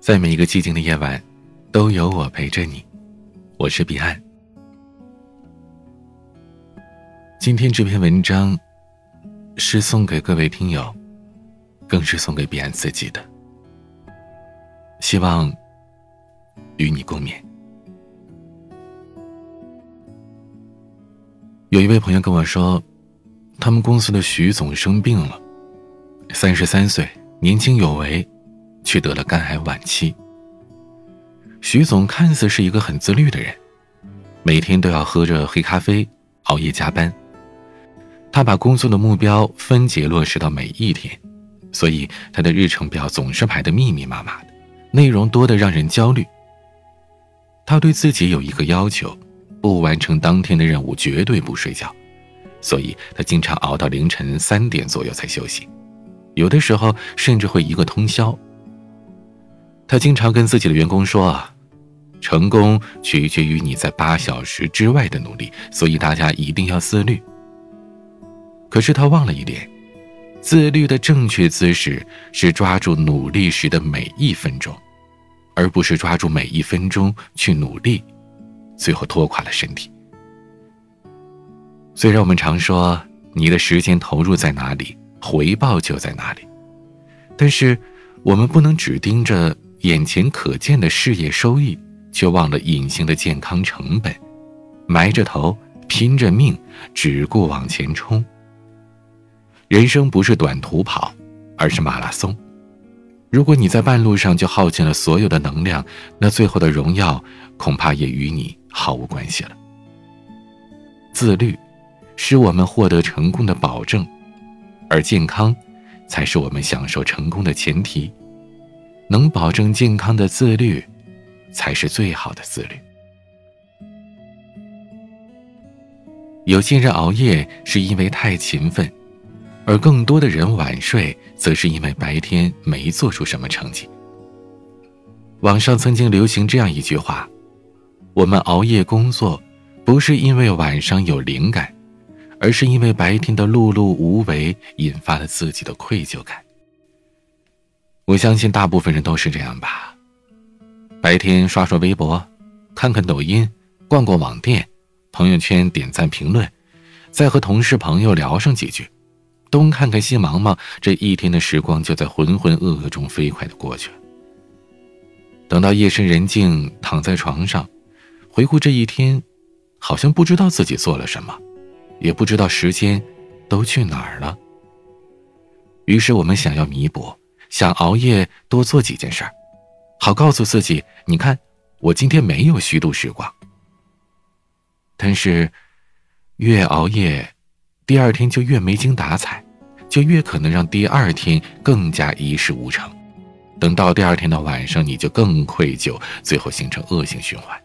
在每一个寂静的夜晚，都有我陪着你。我是彼岸。今天这篇文章是送给各位听友，更是送给彼岸自己的。希望与你共勉。有一位朋友跟我说，他们公司的徐总生病了，三十三岁，年轻有为。却得了肝癌晚期。徐总看似是一个很自律的人，每天都要喝着黑咖啡，熬夜加班。他把工作的目标分解落实到每一天，所以他的日程表总是排得密密麻麻的，内容多得让人焦虑。他对自己有一个要求：不完成当天的任务绝对不睡觉，所以他经常熬到凌晨三点左右才休息，有的时候甚至会一个通宵。他经常跟自己的员工说：“啊成功取决于你在八小时之外的努力，所以大家一定要自律。”可是他忘了一点，自律的正确姿势是抓住努力时的每一分钟，而不是抓住每一分钟去努力，最后拖垮了身体。虽然我们常说你的时间投入在哪里，回报就在哪里，但是我们不能只盯着。眼前可见的事业收益，却忘了隐形的健康成本，埋着头拼着命，只顾往前冲。人生不是短途跑，而是马拉松。如果你在半路上就耗尽了所有的能量，那最后的荣耀恐怕也与你毫无关系了。自律，是我们获得成功的保证，而健康，才是我们享受成功的前提。能保证健康的自律，才是最好的自律。有些人熬夜是因为太勤奋，而更多的人晚睡，则是因为白天没做出什么成绩。网上曾经流行这样一句话：“我们熬夜工作，不是因为晚上有灵感，而是因为白天的碌碌无为引发了自己的愧疚感。”我相信大部分人都是这样吧。白天刷刷微博，看看抖音，逛逛网店，朋友圈点赞评论，再和同事朋友聊上几句，东看看西忙忙，这一天的时光就在浑浑噩噩中飞快的过去。等到夜深人静，躺在床上，回顾这一天，好像不知道自己做了什么，也不知道时间都去哪儿了。于是我们想要弥补。想熬夜多做几件事儿，好告诉自己：你看，我今天没有虚度时光。但是，越熬夜，第二天就越没精打采，就越可能让第二天更加一事无成。等到第二天的晚上，你就更愧疚，最后形成恶性循环。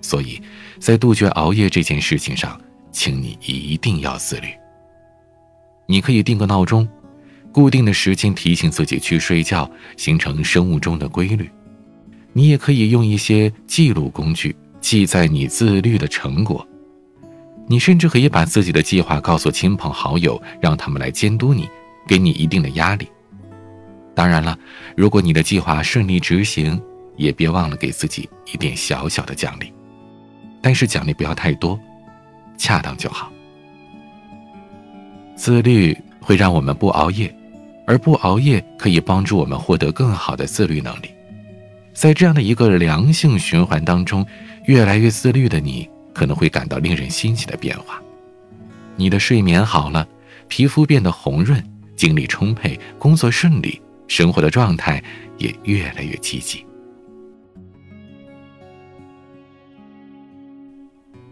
所以，在杜绝熬夜这件事情上，请你一定要自律。你可以定个闹钟。固定的时间提醒自己去睡觉，形成生物钟的规律。你也可以用一些记录工具记载你自律的成果。你甚至可以把自己的计划告诉亲朋好友，让他们来监督你，给你一定的压力。当然了，如果你的计划顺利执行，也别忘了给自己一点小小的奖励，但是奖励不要太多，恰当就好。自律会让我们不熬夜。而不熬夜可以帮助我们获得更好的自律能力，在这样的一个良性循环当中，越来越自律的你可能会感到令人欣喜的变化。你的睡眠好了，皮肤变得红润，精力充沛，工作顺利，生活的状态也越来越积极。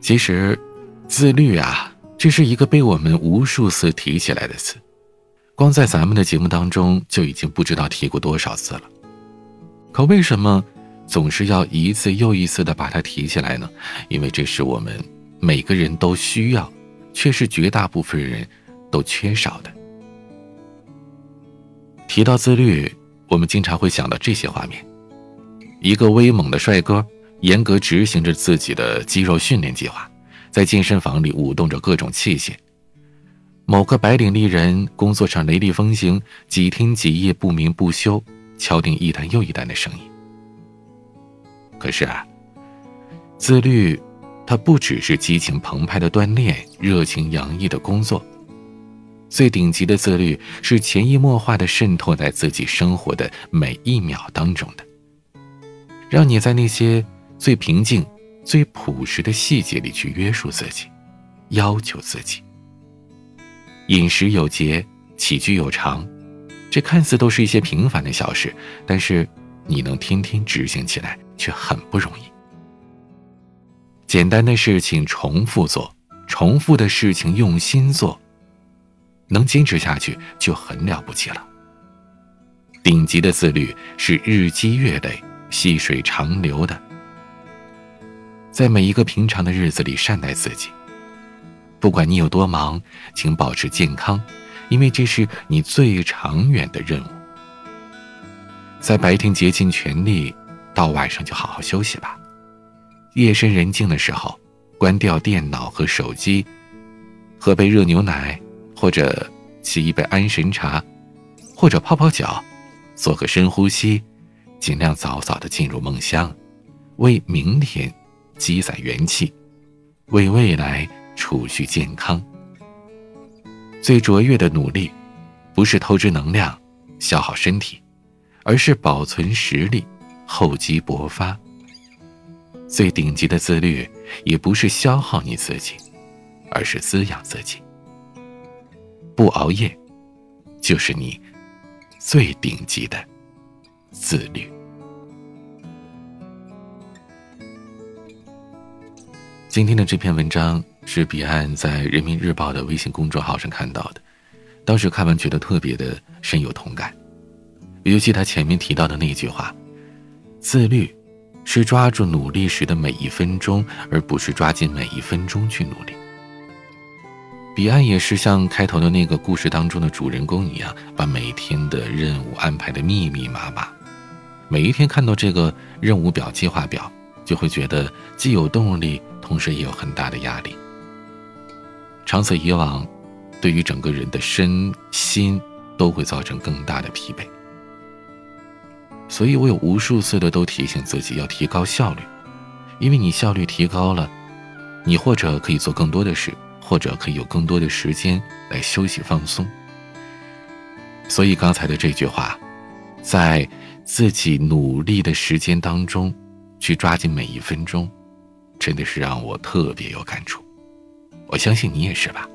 其实，自律啊，这是一个被我们无数次提起来的词。光在咱们的节目当中就已经不知道提过多少次了，可为什么总是要一次又一次的把它提起来呢？因为这是我们每个人都需要，却是绝大部分人都缺少的。提到自律，我们经常会想到这些画面：一个威猛的帅哥，严格执行着自己的肌肉训练计划，在健身房里舞动着各种器械。某个白领丽人工作上雷厉风行，几天几夜不眠不休，敲定一单又一单的生意。可是啊，自律，它不只是激情澎湃的锻炼、热情洋溢的工作。最顶级的自律是潜移默化的渗透在自己生活的每一秒当中的，让你在那些最平静、最朴实的细节里去约束自己，要求自己。饮食有节，起居有常，这看似都是一些平凡的小事，但是你能天天执行起来却很不容易。简单的事情重复做，重复的事情用心做。能坚持下去就很了不起了。顶级的自律是日积月累、细水长流的，在每一个平常的日子里善待自己。不管你有多忙，请保持健康，因为这是你最长远的任务。在白天竭尽全力，到晚上就好好休息吧。夜深人静的时候，关掉电脑和手机，喝杯热牛奶。或者沏一杯安神茶，或者泡泡脚，做个深呼吸，尽量早早的进入梦乡，为明天积攒元气，为未来储蓄健康。最卓越的努力，不是透支能量、消耗身体，而是保存实力、厚积薄发。最顶级的自律，也不是消耗你自己，而是滋养自己。不熬夜，就是你最顶级的自律。今天的这篇文章是彼岸在人民日报的微信公众号上看到的，当时看完觉得特别的深有同感，尤其他前面提到的那句话：“自律是抓住努力时的每一分钟，而不是抓紧每一分钟去努力。”彼岸也是像开头的那个故事当中的主人公一样，把每天的任务安排的密密麻麻。每一天看到这个任务表、计划表，就会觉得既有动力，同时也有很大的压力。长此以往，对于整个人的身心都会造成更大的疲惫。所以我有无数次的都提醒自己要提高效率，因为你效率提高了，你或者可以做更多的事。或者可以有更多的时间来休息放松。所以刚才的这句话，在自己努力的时间当中，去抓紧每一分钟，真的是让我特别有感触。我相信你也是吧。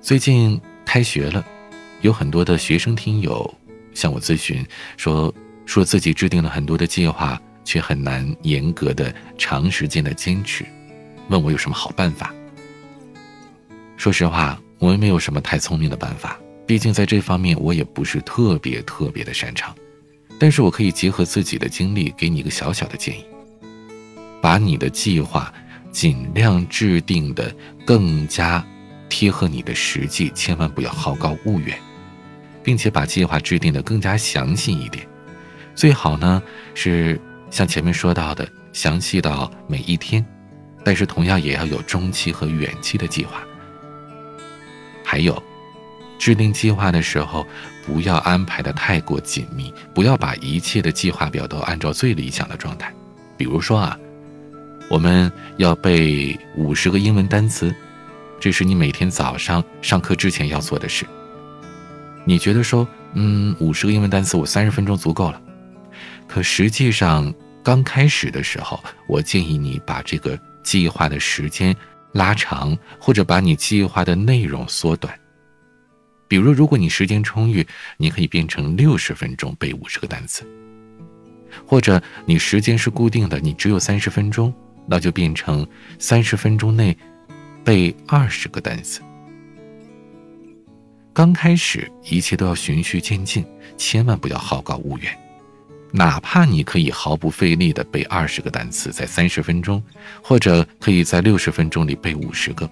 最近开学了，有很多的学生听友向我咨询，说说自己制定了很多的计划，却很难严格的长时间的坚持，问我有什么好办法。说实话，我也没有什么太聪明的办法，毕竟在这方面我也不是特别特别的擅长。但是我可以结合自己的经历，给你一个小小的建议：把你的计划尽量制定的更加贴合你的实际，千万不要好高骛远，并且把计划制定的更加详细一点。最好呢是像前面说到的，详细到每一天，但是同样也要有中期和远期的计划。还有，制定计划的时候，不要安排的太过紧密，不要把一切的计划表都按照最理想的状态。比如说啊，我们要背五十个英文单词，这是你每天早上上课之前要做的事。你觉得说，嗯，五十个英文单词我三十分钟足够了，可实际上刚开始的时候，我建议你把这个计划的时间。拉长，或者把你计划的内容缩短。比如，如果你时间充裕，你可以变成六十分钟背五十个单词；或者你时间是固定的，你只有三十分钟，那就变成三十分钟内背二十个单词。刚开始，一切都要循序渐进，千万不要好高骛远。哪怕你可以毫不费力的背二十个单词，在三十分钟，或者可以在六十分钟里背五十个，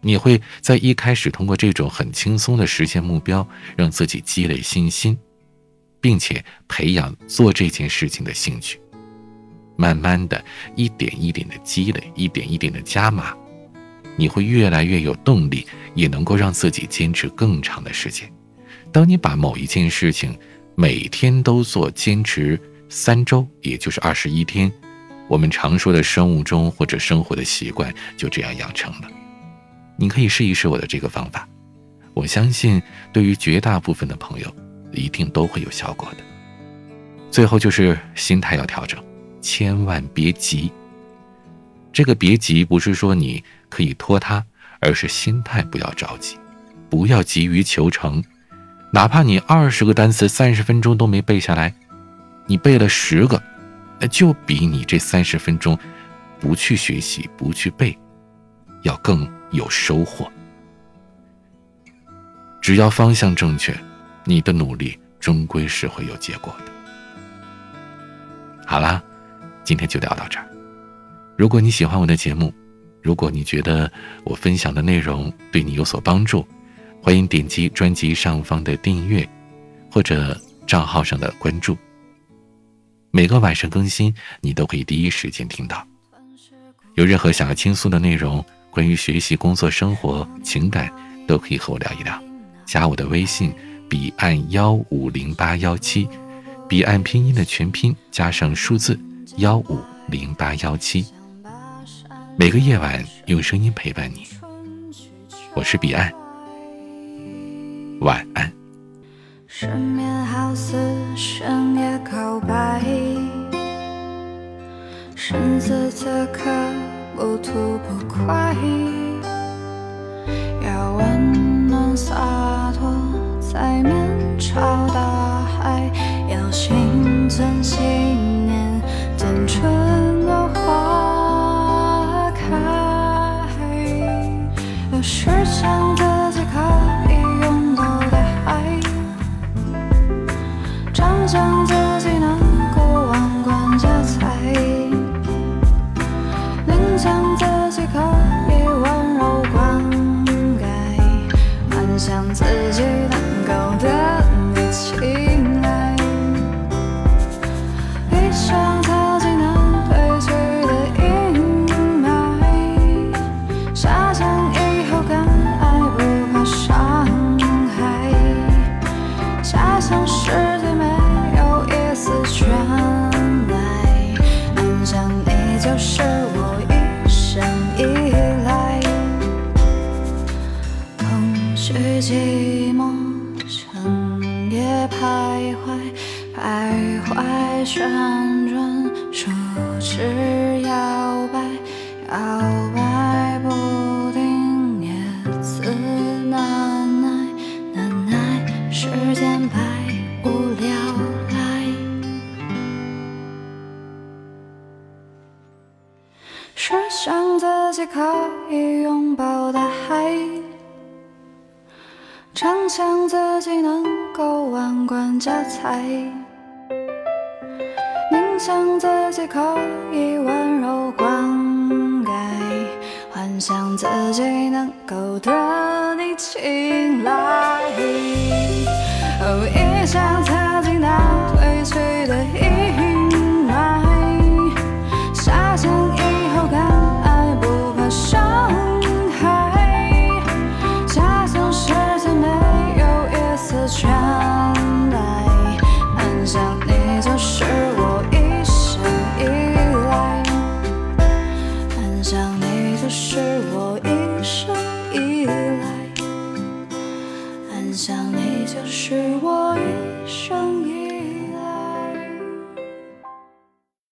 你会在一开始通过这种很轻松的实现目标，让自己积累信心，并且培养做这件事情的兴趣。慢慢的一点一点的积累，一点一点的加码，你会越来越有动力，也能够让自己坚持更长的时间。当你把某一件事情每天都做，坚持三周，也就是二十一天，我们常说的生物钟或者生活的习惯就这样养成了。你可以试一试我的这个方法，我相信对于绝大部分的朋友，一定都会有效果的。最后就是心态要调整，千万别急。这个别急不是说你可以拖沓，而是心态不要着急，不要急于求成。哪怕你二十个单词三十分钟都没背下来，你背了十个，就比你这三十分钟不去学习、不去背，要更有收获。只要方向正确，你的努力终归是会有结果的。好啦，今天就聊到这儿。如果你喜欢我的节目，如果你觉得我分享的内容对你有所帮助，欢迎点击专辑上方的订阅，或者账号上的关注。每个晚上更新，你都可以第一时间听到。有任何想要倾诉的内容，关于学习、工作、生活、情感，都可以和我聊一聊。加我的微信：彼岸幺五零八幺七，彼岸拼音的全拼加上数字幺五零八幺七。每个夜晚用声音陪伴你，我是彼岸。晚安。失眠好似深夜告白，身子此刻不吐不快，要温暖徘徊，徘徊旋转，树枝摇摆，摇常想自己能够万贯家财，宁想自己可以温柔灌溉，幻想自己能够得你青睐。哦，一想